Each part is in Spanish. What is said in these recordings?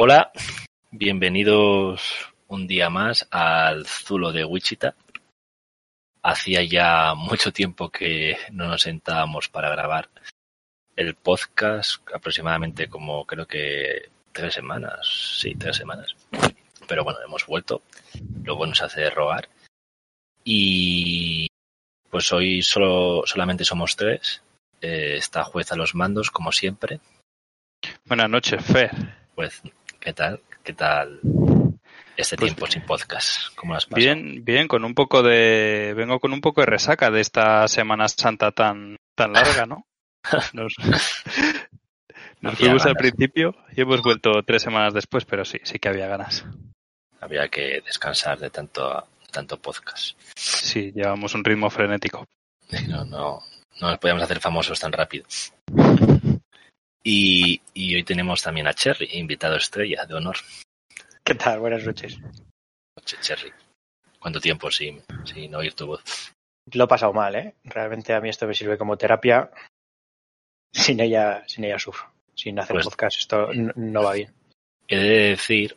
Hola, bienvenidos un día más al Zulo de Wichita. Hacía ya mucho tiempo que no nos sentábamos para grabar el podcast, aproximadamente como creo que tres semanas, sí, tres semanas. Pero bueno, hemos vuelto. Lo bueno se hace rogar. Y pues hoy solo, solamente somos tres. Eh, está juez a los mandos, como siempre. Buenas noches, Fer. Pues, ¿qué tal? ¿Qué tal este Pues tiempo sin podcast? ¿Cómo las pasado? Bien, bien, con un poco de. Vengo con un poco de resaca de esta Semana Santa tan, tan larga, ¿no? Nos, fuimos al principio y hemos vuelto tres semanas después, pero sí, sí que había ganas. Había que descansar de tanto, tanto podcast. Sí, llevamos un ritmo frenético. No, no, no nos podíamos hacer famosos tan rápido. Y, y hoy tenemos también a Cherry, invitado estrella de honor. ¿Qué tal? Buenas noches. Che- Cherry, ¿cuánto tiempo sin, sin oír tu voz? Lo he pasado mal, ¿eh? Realmente a mí esto me sirve como terapia. Sin ella, sin ella sufro. Sin hacer Pues- podcast esto no va bien. He de decir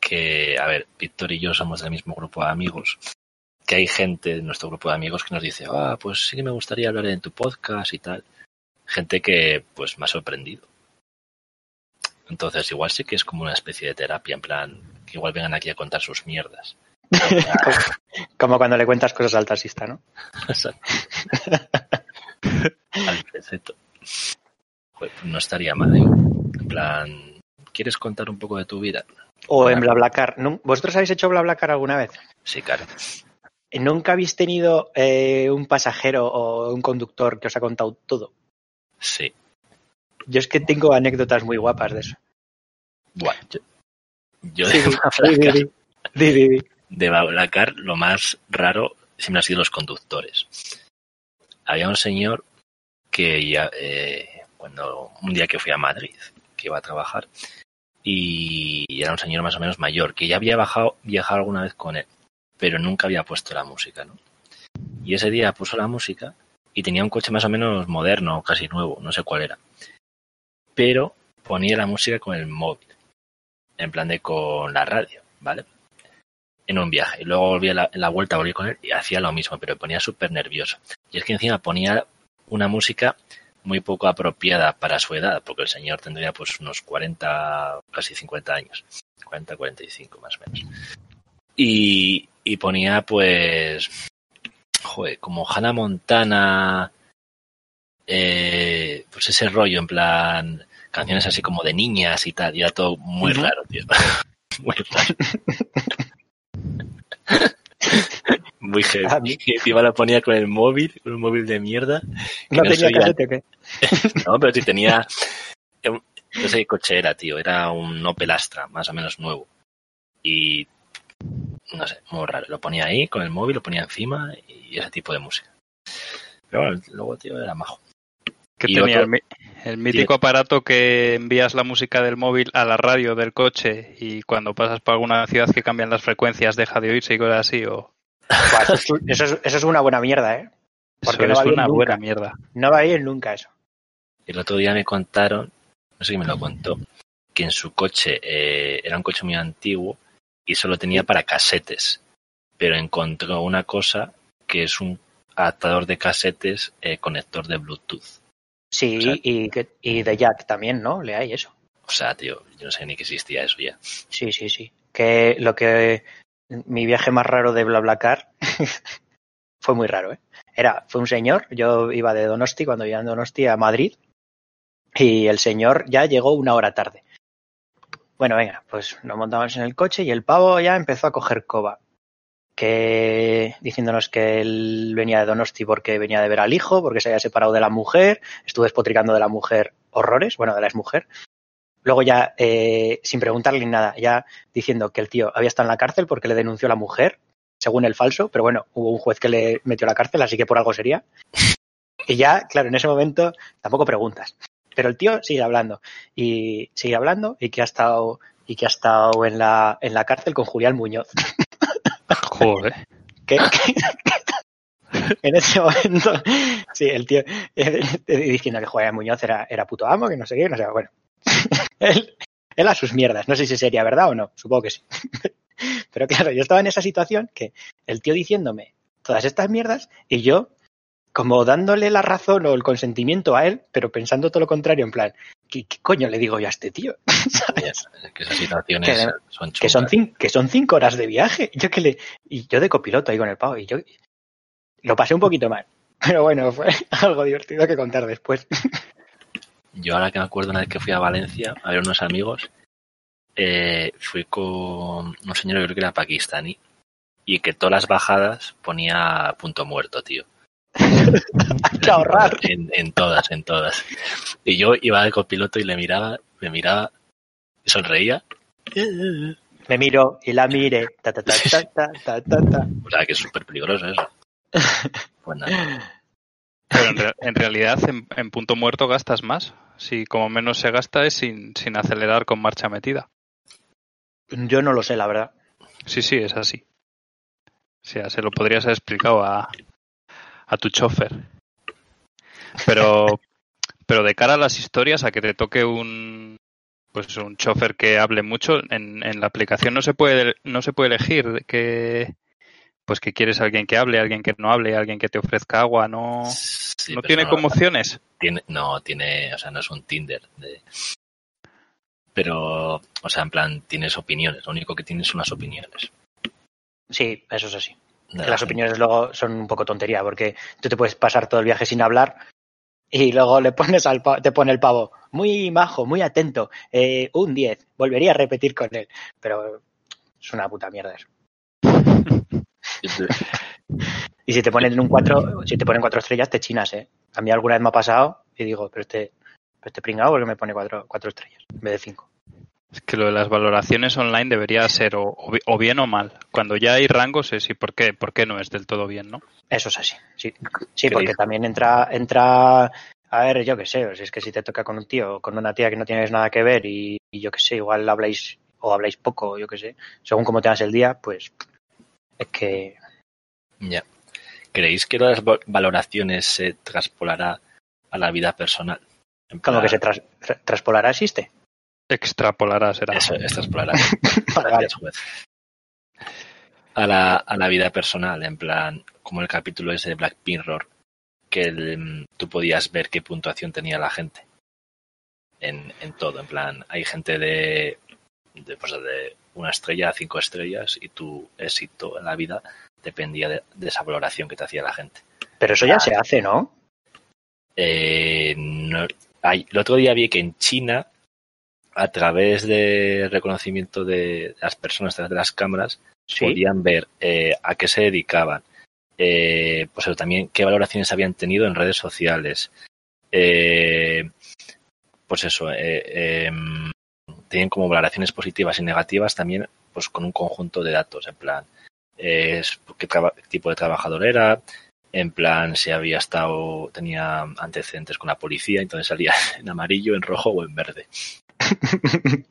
que, a ver, Víctor y yo somos del mismo grupo de amigos, que hay gente de nuestro grupo de amigos que nos dice, ah, pues sí que me gustaría hablar en tu podcast y tal. Gente que, pues, me ha sorprendido. Entonces, igual sí que es como una especie de terapia, en plan, que igual vengan aquí a contar sus mierdas. como, como cuando le cuentas cosas al taxista, ¿no? Al preceto. Pues no estaría mal, ¿eh? En plan, ¿quieres contar un poco de tu vida? O en. BlaBlaCar. ¿Nun- ¿Vosotros habéis hecho BlaBlaCar alguna vez? Sí, claro. ¿Nunca habéis tenido eh, un pasajero o un conductor que os ha contado todo? Sí. Yo es que tengo anécdotas muy guapas de eso. Bueno, yo, yo Sí, de sí, de Bablacar, lo más raro siempre han sido los conductores. Había un señor que ya, eh, cuando un día que fui a Madrid, que iba a trabajar, y era un señor más o menos mayor, que ya había bajado, viajado alguna vez con él, pero nunca había puesto la música, ¿no? Y ese día puso la música y tenía un coche más o menos moderno, casi nuevo, no sé cuál era. Pero ponía la música con el móvil, en plan de con la radio, ¿vale? en un viaje. Y luego volví a la, en la vuelta a volver con él y hacía lo mismo, pero ponía súper nervioso. Y es que encima ponía una música muy poco apropiada para su edad, porque el señor tendría pues unos 40, casi 50 años. 40, 45 más o menos. Y, y ponía pues, joder, como Hannah Montana, eh, pues ese rollo en plan, canciones así como de niñas y tal, y era todo muy raro, tío. muy raro. Muy heavy. A mí- Y encima la ponía con el móvil, con un móvil de mierda. ¿No no tenía se oía- casete o qué? No, pero sí tenía. un- No sé qué coche era, tío. Era un Opel Astra, más o menos nuevo. Y. No sé, muy raro. Lo ponía ahí con el móvil, lo ponía encima y ese tipo de música. Pero bueno, luego, tío, era majo. Que tenía otro- el, mítico aparato que envías la música del móvil a la radio del coche y cuando pasas por alguna ciudad que cambian las frecuencias deja de oírse y cosas así. O... Buah, Eso es, eso es- eso es una buena mierda, ¿eh? Porque Eso no es va bien una nunca. buena mierda. No va bien nunca eso. El otro día me contaron, no sé quién me lo contó, que en su coche eh, era un coche muy antiguo y solo tenía para casetes. Pero encontró una cosa que es un adaptador de casetes eh, conector de Bluetooth. Sí, O sea- y, y de Jack también, ¿no? Le hay eso. O sea, tío, yo no sé ni que existía eso ya. Sí, sí, sí. Que lo que mi viaje más raro de BlaBlaCar fue muy raro, ¿eh? Era, fue un señor, yo iba de Donosti cuando iba en Donosti a Madrid y el señor ya llegó una hora tarde. Bueno, venga, pues nos montamos en el coche y el pavo ya empezó a coger coba. Que diciéndonos que él venía de Donosti porque venía de ver al hijo, porque se había separado de la mujer, estuvo despotricando de la mujer horrores, bueno, de la exmujer. Luego ya, eh, sin preguntarle nada, ya diciendo que el tío había estado en la cárcel porque le denunció a la mujer, según el falso, pero bueno, hubo un juez que le metió a la cárcel, así que por algo sería. Y ya, claro, en ese momento tampoco preguntas. Pero el tío sigue hablando y sigue hablando y que ha estado y que ha estado en la, en la cárcel con Julián Muñoz. Joder. que- en ese momento, sí, el tío diciendo que Julián Muñoz era, era puto amo, que no sé qué, no sé, bueno. Él a sus mierdas. No sé si sería verdad o no, supongo que sí. Pero claro, yo estaba en esa situación que el tío diciéndome todas estas mierdas y yo como dándole la razón o el consentimiento a él, pero pensando todo lo contrario, en plan, ¿qué, qué coño le digo yo a este tío? ¿Sabes? Que esas situaciones Que- son que son, chungas. cin- que son cinco horas de viaje. Yo que le, y yo de copiloto ahí con el pavo, y yo lo pasé un poquito mal. Pero bueno, fue algo divertido que contar después. Yo ahora que me acuerdo una vez que fui a Valencia a ver unos amigos, eh, fui con un señor que creo que era pakistaní y que todas las bajadas ponía punto muerto, tío. Hay que ahorrar. En, en todas, en todas. Y yo iba de copiloto y le miraba, me miraba y sonreía. Me miro y la mire. Ta, ta, ta, ta, ta, ta, ta, ta. O sea que es súper peligroso eso. Pues nada. Pero en, re- en realidad en, en punto muerto gastas más. Si como menos se gasta es sin, sin acelerar con marcha metida. Yo no lo sé, la verdad. Sí, sí, es así. O sea, se lo podrías haber explicado a, a tu chofer. Pero, pero de cara a las historias, a que te toque un pues un chofer que hable mucho, en, en la aplicación no se puede no se puede elegir que pues que quieres alguien que hable, alguien que no hable, alguien que te ofrezca agua, no, Sí, no tiene como opciones. tiene, no tiene, o sea, no es un Tinder. de- pero, o sea, en plan, tienes opiniones. Lo único que tienes son las opiniones. Sí, eso es así. Las gente. opiniones luego son un poco tontería, porque tú te puedes pasar todo el viaje sin hablar y luego le pones al te pone el pavo muy majo, muy atento, eh, un 10, volvería a repetir con él, pero es una puta mierda eso. Y si te ponen un 4, si te ponen cuatro estrellas te chinas, eh. A mí alguna vez me ha pasado y digo, pero este, pero este pringado porque me pone cuatro, cuatro estrellas en vez de cinco. Es que lo de las valoraciones online debería ser o, o bi- o bien o mal. Cuando ya hay rangos es y por qué, por qué no es del todo bien, ¿no? Eso es así, sí. Sí, ¿Qué porque dijo? también entra, entra, a ver, yo qué sé, o si es que si te toca con un tío o con una tía que no tienes nada que ver y, y yo qué sé, igual habláis o habláis poco, yo qué sé, según cómo tengas el día, pues es que Ya. ¿Creéis que las valoraciones se traspolará a la vida personal? Como que se tras- tra- traspolará existe. Extrapolará será. Eso. Vale. A la, a la vida personal, en plan, como el capítulo ese de Black Mirror, que el, tú podías ver qué puntuación tenía la gente. En, en todo, en plan, hay gente de, de, pues, de una estrella a cinco estrellas y tu éxito en la vida dependía de, de esa valoración que te hacía la gente. Pero eso ya se hace, ¿no? Eh, no- hay- el otro día vi que en China, a través de reconocimiento de las personas, a través de las cámaras, Sí. podían ver eh, a qué se dedicaban, eh, pues eso, también qué valoraciones habían tenido en redes sociales. Eh, pues eso, eh, em, tienen como valoraciones positivas y negativas también, pues con un conjunto de datos, en plan, eh, es- qué tipo de trabajador era, en plan si había estado, tenía antecedentes con la policía, entonces salía en amarillo, en rojo o en verde.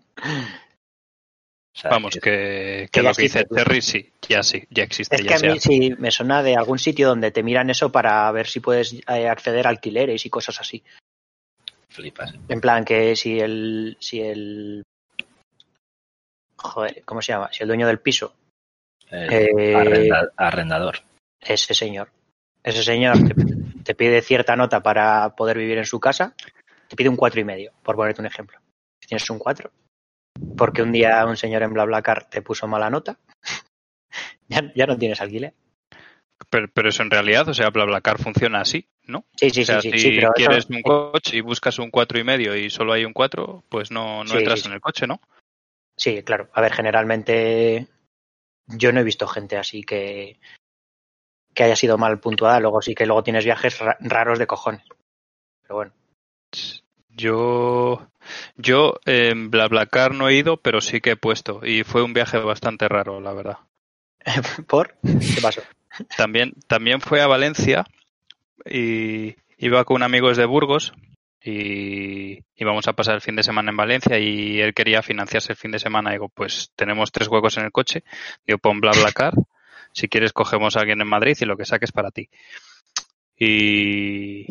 O sea, Vamos, que, que que ya lo que dice. Terry sí, ya sí, ya existe. Es ya que a mí sí me suena de algún sitio donde te miran eso para ver si puedes eh, acceder a alquileres y cosas así. flipas. En plan que si el si el joder, ¿cómo se llama? Si el dueño del piso, El Eh, arrenda- arrendador. ese señor, ese señor te, te pide cierta nota para poder vivir en su casa, te pide un cuatro y medio, por ponerte un ejemplo. Tienes un cuatro, porque un día un señor en BlaBlaCar te puso mala nota, ya, ya no tienes alquiler. Pero, pero eso en realidad, o sea, BlaBlaCar funciona así, ¿no? Sí, sí, o sea, sí, si sí, eso- quieres un coche y buscas un cuatro y medio y solo hay un cuatro, pues no, no Sí, entras en el coche, ¿no? Sí, claro. A ver, generalmente yo no he visto gente así que, que haya sido mal puntuada. Luego sí que luego tienes viajes ra- raros de cojones. Pero bueno. Yo, yo en BlaBlaCar no he ido, pero sí que he puesto y fue un viaje bastante raro, la verdad. ¿Por? ¿Qué pasó? También, también fue a Valencia y iba con amigos de Burgos y íbamos a pasar el fin de semana en Valencia y él quería financiarse el fin de semana. Digo, pues tenemos tres huecos en el coche. Digo, pon BlaBlaCar. Si quieres cogemos a alguien en Madrid y lo que saques para ti. Y,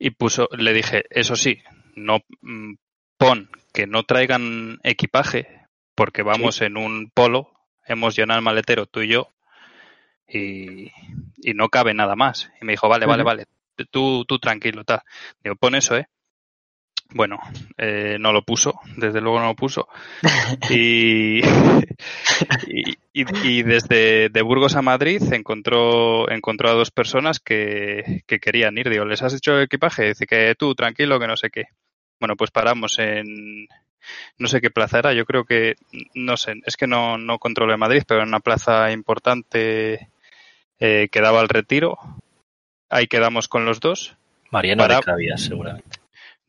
y puso, le dije, eso sí, no mm, pon que no traigan equipaje, porque vamos en un polo, hemos llenado el maletero tú y yo, y, y no cabe nada más. Y me dijo, vale, vale, vale, tú, tú tranquilo, tal. Digo, pon eso, ¿eh? Bueno, eh, no lo puso, desde luego no lo puso. Y, y, y- y desde de Burgos a Madrid encontró, encontró a dos personas que, que querían ir. Digo, ¿les has hecho el equipaje? Dice que tú, tranquilo, que no sé qué. Bueno, pues paramos en, no sé qué plaza era, yo creo que, no sé, es que no, no controlo de Madrid, pero en una plaza importante eh, que daba al retiro. Ahí quedamos con los dos Mariano Para- de Clavías, seguramente.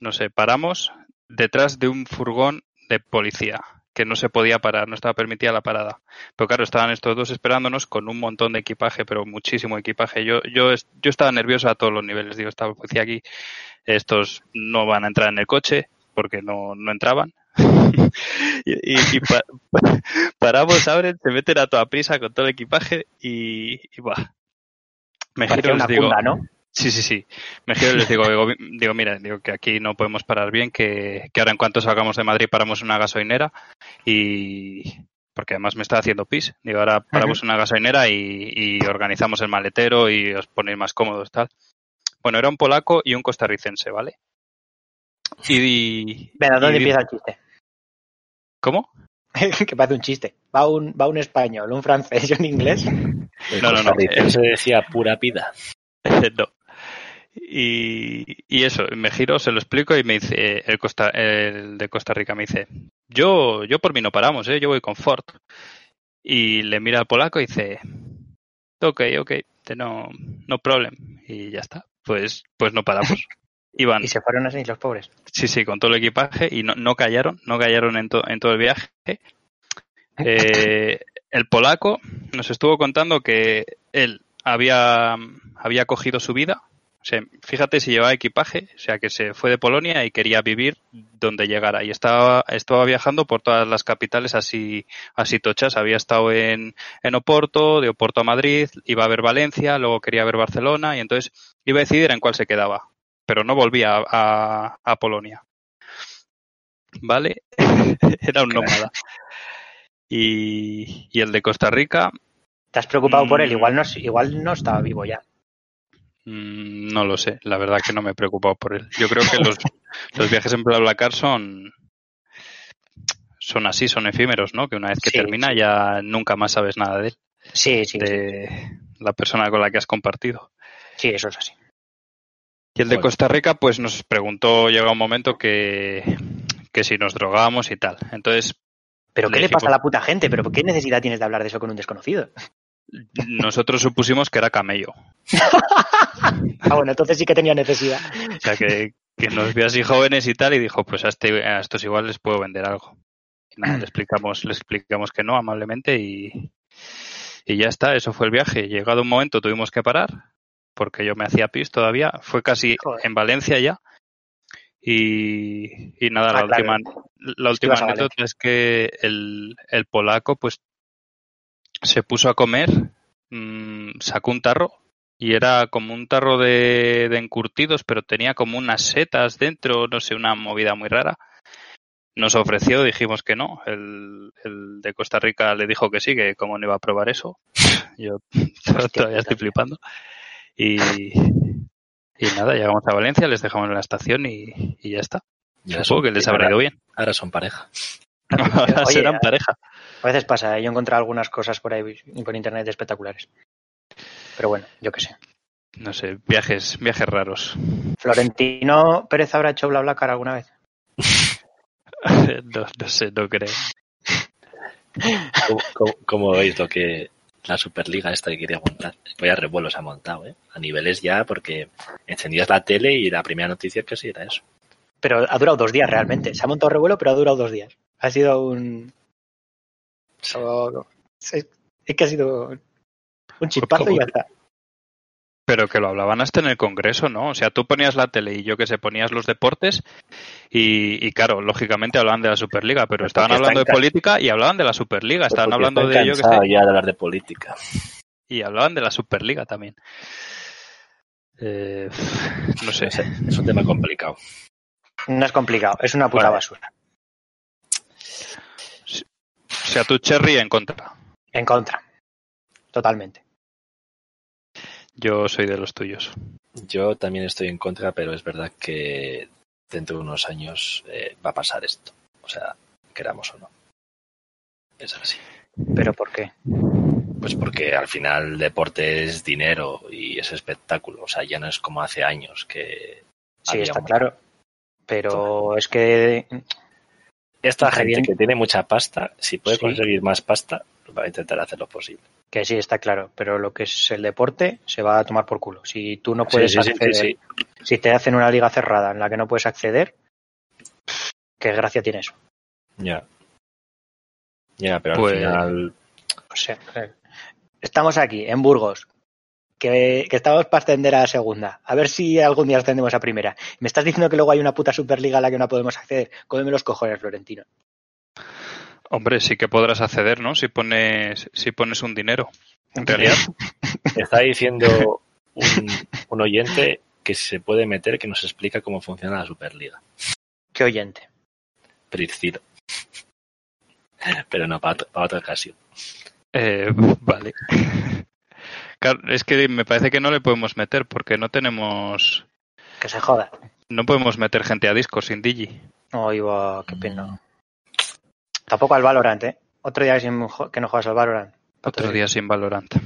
No sé, paramos detrás de un furgón de policía que no se podía parar, no estaba permitida la parada. Pero claro, estaban estos dos esperándonos con un montón de equipaje, pero muchísimo equipaje. Yo, yo, yo estaba nervioso a todos los niveles. Digo, esta policía aquí, estos no van a entrar en el coche porque no, no entraban. y y- y pa- paramos, abren, se meten a toda prisa con todo el equipaje y, y buah. Me Parecía giro y una les digo, cunda, ¿no? Sí, sí, sí. Me giro y les digo, digo, digo, mira, digo que aquí no podemos parar bien, que, que ahora en cuanto salgamos de Madrid paramos una gasolinera y porque además me está haciendo pis. Digo, ahora paramos una gasolinera y, y organizamos el maletero y os ponéis más cómodos, tal. Bueno, era un polaco y un costarricense, ¿vale? Y, y- Venga, ¿dónde y- empieza el chiste? ¿Cómo? que parece un chiste. Va un, va un español, un francés y un inglés. El No, no, no. costarricense decía pura vida. no. Y, y eso, me giro, se lo explico y me dice, el, Costa, el de Costa Rica me dice, yo, yo por mí no paramos, ¿eh? yo voy con Ford. Y le mira al polaco y dice, ok, ok, no, no problem. Y ya está, pues, pues no paramos. Iban, Y se fueron así los pobres. sí, sí, con todo el equipaje y no, no callaron, no callaron en, to- en todo el viaje. Eh, el polaco nos estuvo contando que él había, había cogido su vida. O sea, fíjate si llevaba equipaje, o sea, que se fue de Polonia y quería vivir donde llegara. Y estaba, estaba viajando por todas las capitales así, así tochas. Había estado en, en Oporto, de Oporto a Madrid, iba a ver Valencia, luego quería ver Barcelona y entonces iba a decidir en cuál se quedaba. Pero no volvía a, a- a Polonia. ¿Vale? Era un nómada. Y, y el de Costa Rica, ¿Te has preocupado por él? Mm. Igual no, igual no estaba vivo ya. Mm, No lo sé, la verdad que no me he preocupado por él. Yo creo que los, los viajes en BlaBlaCar son son así, son efímeros, ¿no? Que una vez que Sí, termina sí. ya nunca más sabes nada de él, Sí, sí, sí. de la persona con la que has compartido. Sí, eso es así. Y el de. Costa Rica, pues nos preguntó, llega un momento que, que si nos drogábamos y tal. Entonces, ¿Pero Le qué le dijimos- pasa a la puta gente? ¿Pero qué necesidad tienes de hablar de eso con un desconocido? Nosotros supusimos que era camello. Ah, bueno, entonces sí que tenía necesidad. O sea, que, que nos vio así jóvenes y tal, y dijo, pues a, este, a estos igual les puedo vender algo. Y nada, le explicamos, le explicamos que no, amablemente, y, y ya está, eso fue el viaje. Llegado un momento tuvimos que parar, porque yo me hacía pis todavía, fue casi Joder. en Valencia ya. Y, y nada, Ah, la claro. última, la última anécdota es que el, el polaco, pues, se puso a comer, mm, sacó un tarro y era como un tarro de, de encurtidos, pero tenía como unas setas dentro, no sé, una movida muy rara. Nos ofreció, dijimos que no. El, el de Costa Rica le dijo que sí, que cómo no iba a probar eso. Yo todavía estoy flipando. Y, y nada, llegamos a Valencia, les dejamos en la estación y, y ya está. Ya Supongo son- que les habrá ido bien. Ahora son pareja. Oye, serán pareja. A veces pasa, ¿eh? yo he encontrado algunas cosas por ahí por internet espectaculares. Pero bueno, yo qué sé. No sé, viajes, viajes raros. ¿Florentino Pérez habrá hecho BlaBlaCar alguna vez? no, no sé, no creo. ¿Cómo, cómo- cómo veis lo que la Superliga esta que quería montar? Vaya revuelos ha montado, ¿eh? A niveles ya, porque encendías la tele y la primera noticia que sí era eso. Pero ha durado dos días realmente. Se ha montado revuelo, pero ha durado dos días. Ha sido un... Es es que ha sido un chispazo y ya está. Pero que lo hablaban hasta en el Congreso, ¿no? O sea, tú ponías la tele y yo que sé, ponías los deportes y, y claro, lógicamente hablaban de la Superliga, pero estaban hablando de política y hablaban de la Superliga, estaban Porque hablando de yo que sé, ya de hablar de política. y hablaban de la Superliga también. Eh, no sé. Es un tema complicado. No es complicado, es una puta basura. Sea, tu Cherry en contra. En contra. Totalmente. Yo soy de los tuyos. Yo también estoy en contra, pero es verdad que dentro de unos años eh, va a pasar esto. O sea, queramos o no. Es así. ¿Pero por qué? Pues porque al final el deporte es dinero y es espectáculo. O sea, ya no es como hace años que. Sí, está un- claro. Pero es que Esta gente que tiene mucha pasta, si puede Sí. conseguir más pasta, va a intentar hacer lo posible. Que sí, está claro, pero lo que es el deporte se va a tomar por culo. Si tú no puedes Sí, sí, sí, acceder, si te hacen una liga cerrada en la que no puedes acceder, ¿qué gracia tiene eso? Ya. Ya, pero Pues- al final. O sea, estamos aquí, en Burgos, que, que estamos para ascender a segunda. A ver si algún día ascendemos a primera. Me estás diciendo que luego hay una puta Superliga a la que no podemos acceder. Cómeme los cojones, Florentino. Hombre, sí que podrás acceder, ¿no? Si pones, si pones un dinero. En realidad, Está diciendo un, un oyente que se puede meter, que nos explica cómo funciona la Superliga. Qué oyente. Priscilo. Pero no, para, para otra ocasión. eh, vale. Claro, es que me parece que no le podemos meter porque no tenemos, Que se joda. no podemos meter gente a disco sin Digi. Oh, iba, qué pena. Tampoco al Valorant, ¿eh? Otro día sin que no juegas al Valorant. Otro día sin Valorant.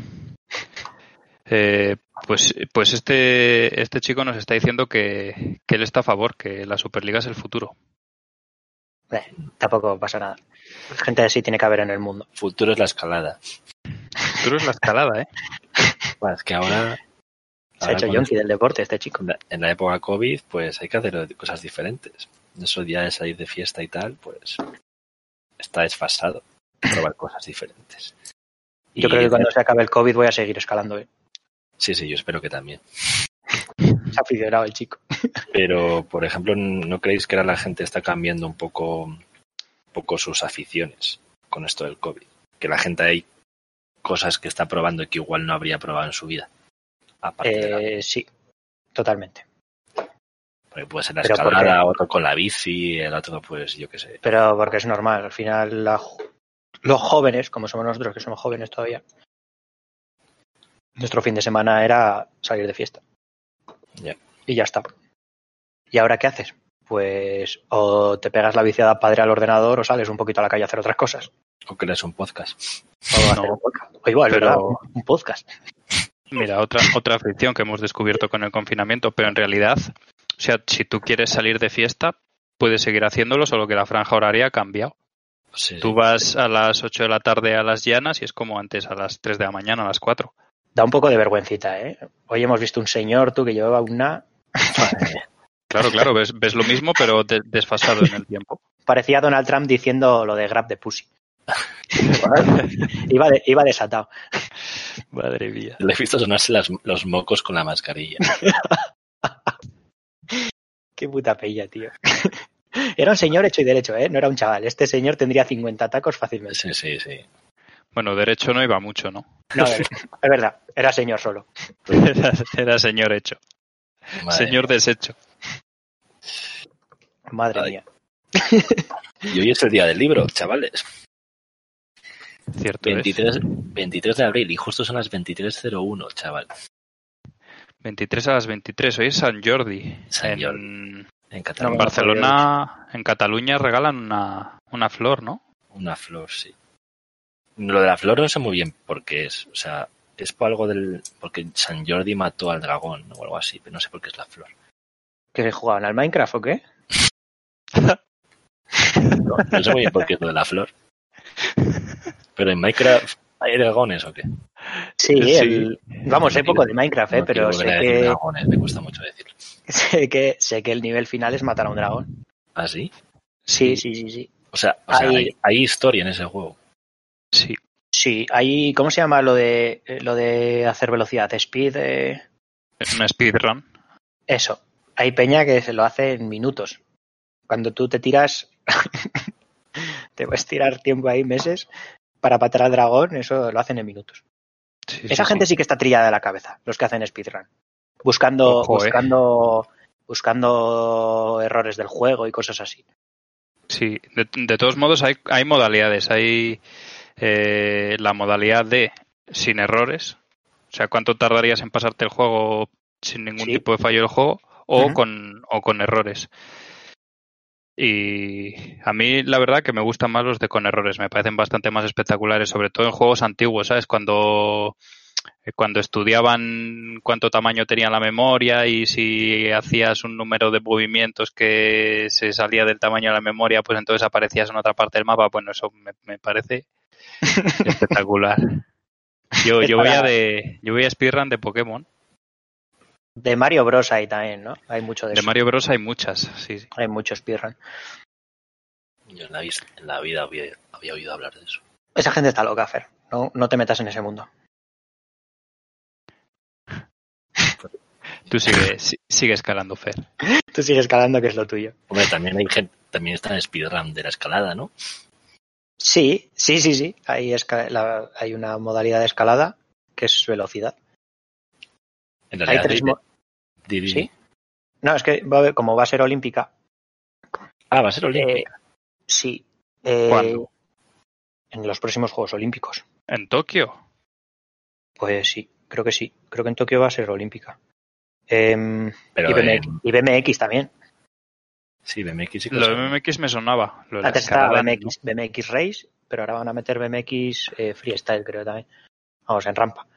Eh, pues, pues este, este chico nos está diciendo que, que él está a favor, que la Superliga es el futuro. Eh, tampoco pasa nada. Gente así tiene que haber en el mundo. Futuro es la escalada. Futuro es la escalada, ¿eh? Bueno, es que ahora. Se ha hecho yonki del deporte este chico. en la- en la época COVID, pues hay que hacer cosas diferentes. Esos días de salir de fiesta y tal, pues está desfasado. Probar cosas diferentes. Yo Y- creo que cuando se acabe el COVID voy a seguir escalando. ¿eh? Sí, sí, yo espero que también. Se ha aficionado el chico. Pero, por ejemplo, ¿no creéis que ahora la gente está cambiando un poco, un poco sus aficiones con esto del COVID? Que la gente hay cosas que está probando y que igual no habría probado en su vida. La- Eh, sí, totalmente. porque puede ser la pero ¿por escalada, qué? otro con la bici, el otro, pues yo qué sé. Pero porque es normal. Al final, la los jóvenes, como somos nosotros, que somos jóvenes todavía, nuestro fin de semana era salir de fiesta. Y ya está. ¿Y ahora qué haces? Pues o te pegas la viciada padre al ordenador o sales un poquito a la calle a hacer otras cosas. O creas un podcast. O No. un podcast. O igual, Pero- ¿verdad? Un podcast. Mira, otra, otra afición que hemos descubierto con el confinamiento, pero en realidad, o sea, si tú quieres salir de fiesta, puedes seguir haciéndolo, solo que la franja horaria ha cambiado. Sí, Tú sí. vas a las 8 de la tarde a las llanas y es como antes, a las 3 de la mañana, a las 4. Da un poco de vergüencita, ¿eh? Hoy hemos visto un señor, tú, que llevaba una... Claro, claro, ves, ves lo mismo, pero de- desfasado en el tiempo. Parecía Donald Trump diciendo lo de grab de pussy. iba, de- iba desatado. Madre mía. Le he visto sonarse las- los mocos con la mascarilla. Qué puta pella, tío. Era un señor hecho y derecho, ¿eh? No era un chaval. Este señor tendría 50 tacos fácilmente. Sí, sí, sí. Bueno, derecho no iba mucho, ¿no? No, es es verdad. Era señor solo. Era, era señor hecho. Madre señor deshecho. Madre Ay. mía. Y hoy es el día del libro, chavales. Cierto es. 23, 23 de abril y justo son las 23.01, chaval. 23 a las 23. Hoy es San Jordi. San en, Jordi. en Cataluña, Barcelona, en Cataluña regalan una, una flor, ¿no? una flor, sí. Lo de la flor no sé muy bien por qué es. O sea, es por algo del. Porque San Jordi mató al dragón o algo así, pero no sé por qué es la flor. ¿Que se jugaban al Minecraft o qué? No, no sé muy bien por qué es lo de la flor. Pero en Minecraft, ¿hay dragones o qué? Sí, Sí. el- vamos, sé No poco quiero- de Minecraft, ¿eh? No pero sé que, dragones, me cuesta mucho decirlo. sé, que, sé que el nivel final es matar a un dragón. ¿Ah, sí? Sí, sí, sí, sí. O sea, o sea, Hay- hay, hay historia en ese juego. Sí. Sí, hay, ¿cómo se llama lo de lo de hacer velocidad? Speed, eh, Una speedrun. eso. Hay peña que se lo hace en minutos. Cuando tú te tiras, te vas a tirar tiempo ahí, meses, para matar al dragón, eso lo hacen en minutos. Sí, Esa sí, gente sí. sí que está trillada de la cabeza, los que hacen speedrun. Buscando, Ojo, eh. buscando, buscando errores del juego y cosas así. Sí, de, de todos modos hay, hay modalidades. Hay eh, la modalidad de sin errores, o sea, cuánto tardarías en pasarte el juego sin ningún tipo de fallo del juego, o, con, o con errores. Y a mí la verdad que me gustan más los de con errores, me parecen bastante más espectaculares, sobre todo en juegos antiguos, ¿sabes? Cuando, eh, cuando estudiaban cuánto tamaño tenía la memoria y si hacías un número de movimientos que se salía del tamaño de la memoria, pues entonces aparecías en otra parte del mapa, bueno, eso me, me parece espectacular. Yo, yo voy a de, yo voy a speedrun de Pokémon. De Mario Bros. hay también, ¿no? Hay mucho de, De eso. Mario Bros hay muchas, sí, sí. Hay mucho speedrun. Yo en la, en la vida había, había oído hablar de eso. Esa gente está loca, Fer. No, no te metas en ese mundo. Tú sigue, si- sigue escalando, Fer. Tú sigues escalando, que es lo tuyo. Hombre, también hay gente, también está en speedrun de la escalada, ¿no? Sí, sí, sí, sí. Hay, la- hay una modalidad de escalada que es velocidad. En Hay realidad, tres di- mo- ¿Sí? No, es que va a haber- como va a ser olímpica, Ah, va a ser olímpica. sí. eh, ¿Cuándo? En los próximos Juegos Olímpicos. En Tokio. Pues sí, creo que sí. Creo que en Tokio va a ser olímpica. Em, pero y, BMX, en- y BMX también. sí, BMX sí que Lo de. BMX me sonaba. Lo de la Antes estaba BMX, BMX Race, pero ahora van a meter BMX eh, Freestyle, creo también. Vamos, en rampa.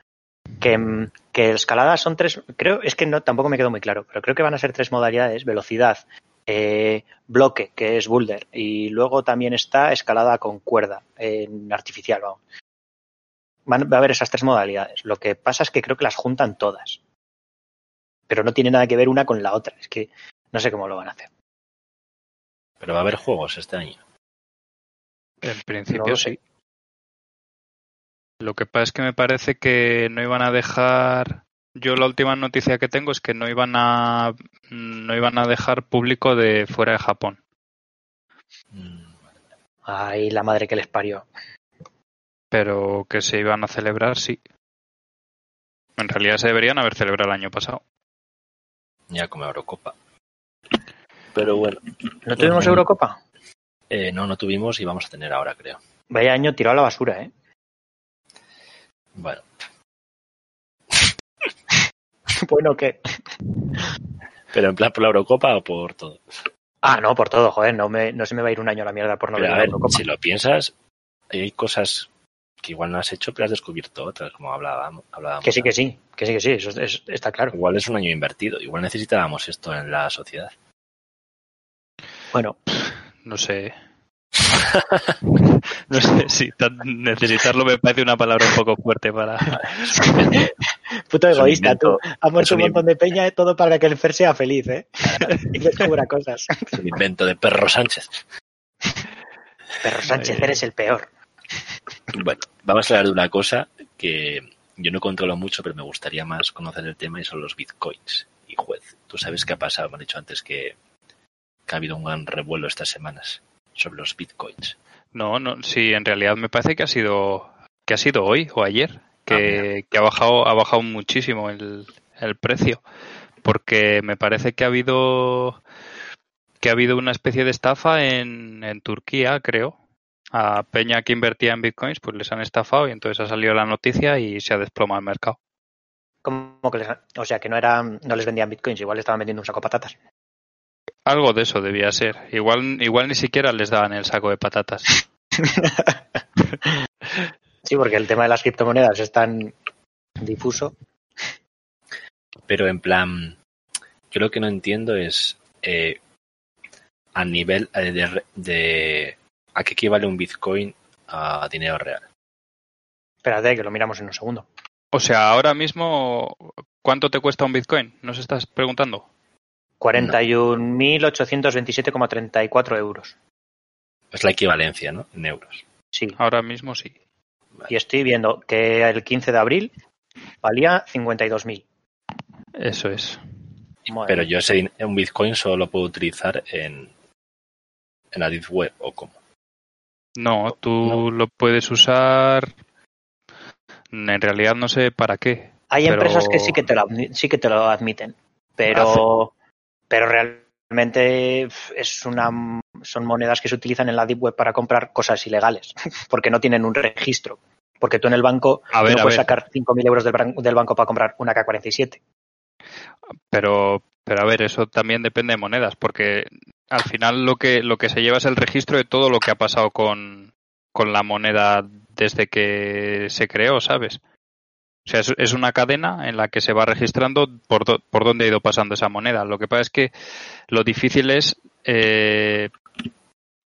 Que, mm, que escalada son tres, creo, es que no, tampoco me quedó muy claro, pero creo que van a ser tres modalidades, velocidad, eh, bloque, que es boulder, y luego también está escalada con cuerda, en artificial, vamos. Van, va a haber esas tres modalidades. Lo que pasa es que creo que las juntan todas. Pero no tiene nada que ver una con la otra. Es que no sé cómo lo van a hacer. Pero va a haber juegos este año. En principio No sí. sé. Lo que pasa es que me parece que no iban a dejar. Yo la última noticia que tengo es que no iban a no iban a dejar público de fuera de Japón. Mm, Ay, la madre que les parió. pero que se iban a celebrar, sí. En realidad se deberían haber celebrado el año pasado. Ya como Eurocopa. Pero bueno, ¿No tuvimos. Eurocopa? eh, no, no tuvimos y vamos a tener ahora, creo. Vaya año tirado a la basura, ¿eh? Bueno, bueno, ¿qué? pero en plan por la Eurocopa o por todo. Ah, no, por todo, joder, no, me, no se me va a ir un año a la mierda por no Pero ver a la ver, Eurocopa. si lo piensas, hay cosas que igual no has hecho, pero has descubierto otras, como hablábamos. hablábamos Que sí, que sí, que sí, que sí, eso es- está claro. Igual es un año invertido, igual necesitábamos esto en la sociedad. Bueno, No sé. no sé si tan- necesitarlo me parece una palabra un poco fuerte para. puto egoísta, tú. Ha muerto un montón de peña, eh, todo para que el Fer sea feliz, ¿eh? y descubra cosas. es un invento de Perro Sánchez. Perro Sánchez, eres el peor. Bueno, vamos a hablar de una cosa que yo no controlo mucho, pero me gustaría más conocer el tema y son los bitcoins. Y juez, tú sabes qué ha pasado, me han dicho antes que, que ha habido un gran revuelo estas semanas sobre los bitcoins. No, no, sí, en realidad me parece que ha sido que ha sido hoy o ayer Ah, que, que ha bajado ha bajado muchísimo el, el precio porque me parece que ha habido que ha habido una especie de estafa en, en Turquía, creo. A Peña que invertía en bitcoins, pues les han estafado y entonces ha salido la noticia y se ha desplomado el mercado. Como que les, o sea, que no eran, no les vendían bitcoins, igual le estaban vendiendo un saco de patatas. Algo de eso debía ser. Igual, igual ni siquiera les daban el saco de patatas. Sí, porque el tema de las criptomonedas es tan difuso. Pero en plan, yo lo que no entiendo es eh, a nivel eh, de, de a qué equivale un bitcoin a dinero real. Espérate, que lo miramos en un segundo. O sea, ahora mismo, ¿cuánto te cuesta un bitcoin? ¿Nos estás preguntando? 41.827,34 euros. Es la equivalencia, ¿no? En euros. Sí. Ahora mismo sí. Y estoy viendo que el 15 de abril valía 52.000. Eso es. Madre Pero yo ese un bitcoin solo lo puedo utilizar en, en la deep web o como. No, tú lo puedes usar. En realidad no sé para qué. Hay pero- empresas que sí que te lo, sí que te lo admiten, pero, pero realmente es una, son monedas que se utilizan en la Deep Web para comprar cosas ilegales, porque no tienen un registro. Porque tú en el banco A ver, no puedes ver. sacar 5.000 euros del, del banco para comprar una K-47. Pero, pero a ver, eso también depende de monedas, porque al final lo que, lo que se lleva es el registro de todo lo que ha pasado con, con la moneda desde que se creó, ¿sabes? O sea, es, es una cadena en la que se va registrando por, do- por dónde ha ido pasando esa moneda. Lo que pasa es que lo difícil es eh,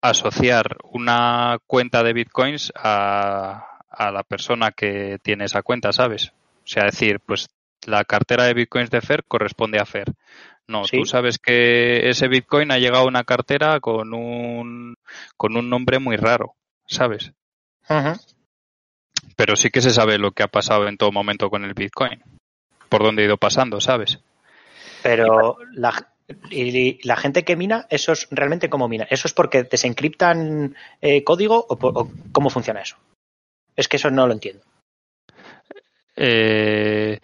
asociar una cuenta de bitcoins a, a la persona que tiene esa cuenta, ¿sabes? O sea, decir, pues la cartera de bitcoins de Fer corresponde a Fer. No, Sí. tú sabes que ese bitcoin ha llegado a una cartera con un, con un nombre muy raro, ¿sabes? Ujú. Pero sí que se sabe lo que ha pasado en todo momento con el bitcoin. Por dónde ha ido pasando, ¿sabes? Pero la, y la gente que mina, ¿eso es realmente cómo mina? ¿Eso es porque desencriptan eh, código o, cómo funciona eso? Es que eso no lo entiendo. Eh,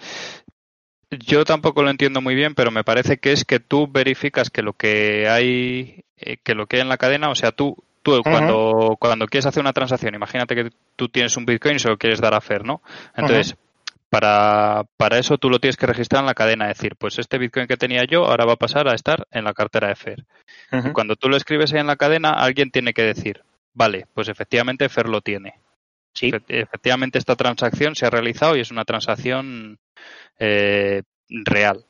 yo tampoco lo entiendo muy bien, pero me parece que es que tú verificas que lo que hay, eh, que lo que hay en la cadena, o sea, tú, tú cuando, cuando quieres hacer una transacción, imagínate que tú tienes un Bitcoin y se lo quieres dar a Fer, ¿no? Entonces, para, para eso tú lo tienes que registrar en la cadena, es decir, pues este Bitcoin que tenía yo ahora va a pasar a estar en la cartera de Fer. Cuando tú lo escribes ahí en la cadena, alguien tiene que decir, vale, pues efectivamente Fer lo tiene. Sí, Efe- Efectivamente, esta transacción se ha realizado y es una transacción eh, real.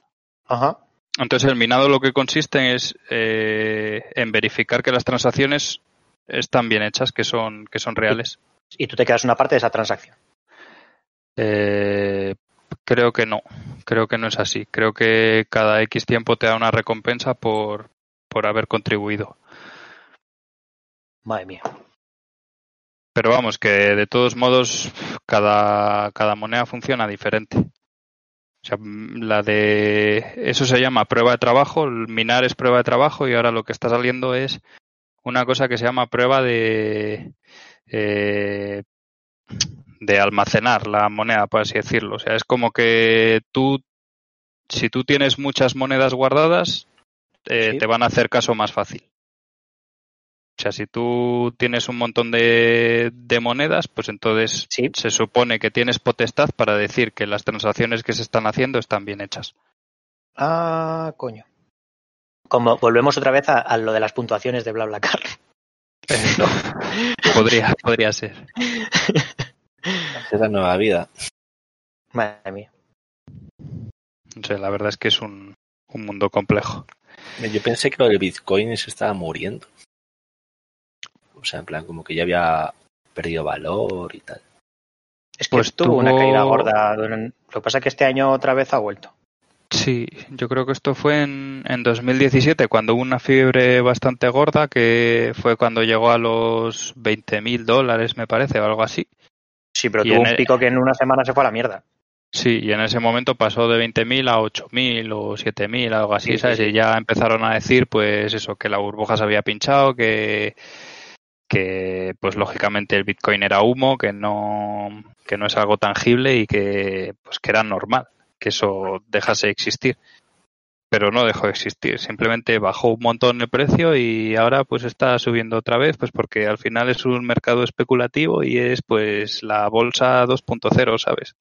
ajá. Entonces, el minado lo que consiste es eh, en verificar que las transacciones están bien hechas, que son, que son reales. Y tú te quedas una parte de esa transacción. Eh, creo que no, creo que no es así. Creo que cada X tiempo te da una recompensa por, por haber contribuido. Madre mía. Pero vamos, que de todos modos cada, cada moneda funciona diferente. O sea, la de eso se llama prueba de trabajo, el minar es prueba de trabajo y ahora lo que está saliendo es una cosa que se llama prueba de eh, de almacenar la moneda, por así decirlo. O sea, es como que tú, si tú tienes muchas monedas guardadas, eh, Sí. te van a hacer caso más fácil. O sea, si tú tienes un montón de, de monedas, pues entonces Sí. se supone que tienes potestad para decir que las transacciones que se están haciendo están bien hechas. Ah, coño. Como volvemos otra vez a, a lo de las puntuaciones de BlaBlaCar. Podría, podría ser. Es la nueva vida. Madre mía. No sé, la verdad es que es un, un mundo complejo. Yo pensé que lo del Bitcoin se estaba muriendo. O sea, en plan, como que ya había perdido valor y tal. Es que Pues tuvo una caída gorda. Lo que pasa es que este año otra vez ha vuelto. Sí, yo creo que esto fue en, en 2017, cuando hubo una fiebre bastante gorda, que fue cuando llegó a los 20.000 dólares, me parece, o algo así. Sí, pero Y tuvo un el- pico que en una semana se fue a la mierda. Sí, y en ese momento pasó de 20.000 a 8.000 o 7.000, algo así, Sí, sí, ¿sabes? sí. Y ya empezaron a decir, pues eso, que la burbuja se había pinchado, que, que pues lógicamente el Bitcoin era humo, que no, que no es algo tangible y que, pues que era normal que eso dejase de existir. Pero no dejó de existir, simplemente bajó un montón el precio y ahora pues está subiendo otra vez, pues porque al final es un mercado especulativo y es pues la bolsa 2.0, ¿sabes?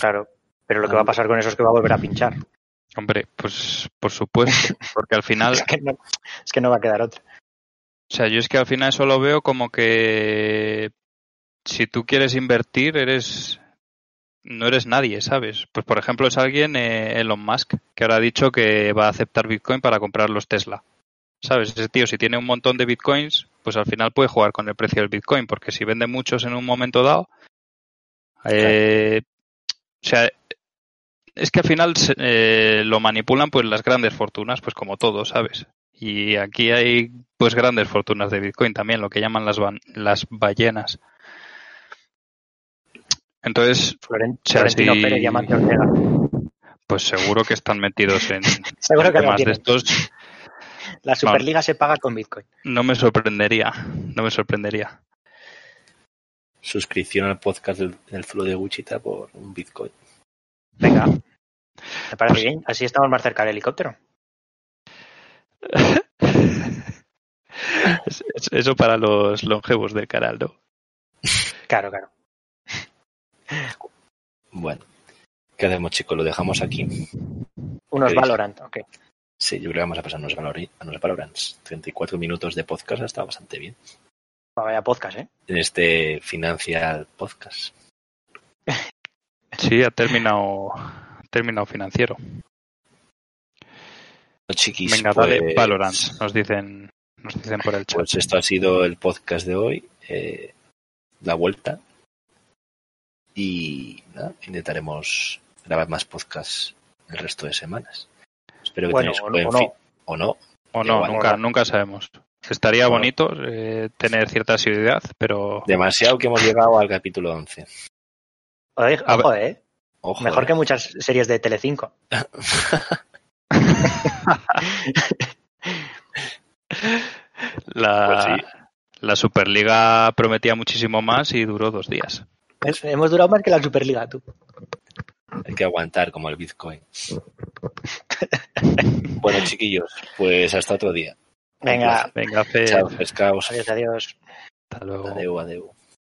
Claro. Pero lo que va a pasar con eso es que va a volver a pinchar. Hombre, pues por supuesto, porque al final, Es que no, es que no va a quedar otra. o sea, yo es que al final eso lo veo como que si tú quieres invertir, eres no eres nadie, ¿sabes? Pues por ejemplo es alguien, eh, Elon Musk, que ahora ha dicho que va a aceptar Bitcoin para comprar los Tesla. ¿Sabes? Ese tío, si tiene un montón de Bitcoins, pues al final puede jugar con el precio del Bitcoin, porque si vende muchos en un momento dado, eh, o sea, es que al final eh, lo manipulan pues las grandes fortunas, pues como todo, ¿sabes? Y aquí hay pues grandes fortunas de Bitcoin también, lo que llaman las, las ballenas. Entonces, Floren- sea, Florentino si- Pérez y Amancio Ortega. pues seguro que están metidos en, Seguro que temas de estos. La Superliga se paga con Bitcoin. No me sorprendería, no me sorprendería. Suscripción al podcast del, del Flow de Wichita por un Bitcoin. Venga. Me parece bien. Así estamos más cerca del helicóptero. Es- es- Eso para los longevos del canal, ¿no? Claro, claro. Bueno, ¿qué hacemos, chicos? Lo dejamos aquí. Unos. Valorant, ok. Sí, yo creo que vamos a a Valori- a los Valorants. 34 minutos de podcast está bastante bien. Vaya podcast, ¿eh? En este Financial Podcast. Sí, ha terminado, ha terminado financiero. Chiquis, Venga, dale, pues- Valorant, nos dicen, nos dicen por el chat. Pues esto ha sido el podcast de hoy. eh, la vuelta. Y nada, intentaremos grabar más podcasts el resto de semanas. Espero que Bueno, tenéis o buen no, o no. fin. O no. o no, igual. nunca, nunca sabemos. Estaría Bueno. bonito eh, tener cierta asiduidad, pero Demasiado que hemos llegado al capítulo 11. Oye, ver. ojo, ¿eh? Ojo, Mejor eh. que muchas series de Telecinco. la, Pues sí. la Superliga prometía muchísimo más y duró dos días. ¿Ves? Hemos durado más que la Superliga, tú. Hay que aguantar como el Bitcoin. bueno, chiquillos, pues hasta otro día. Venga, Venga, Chao, pescados. adiós, adiós. hasta luego. Adeu, adeu.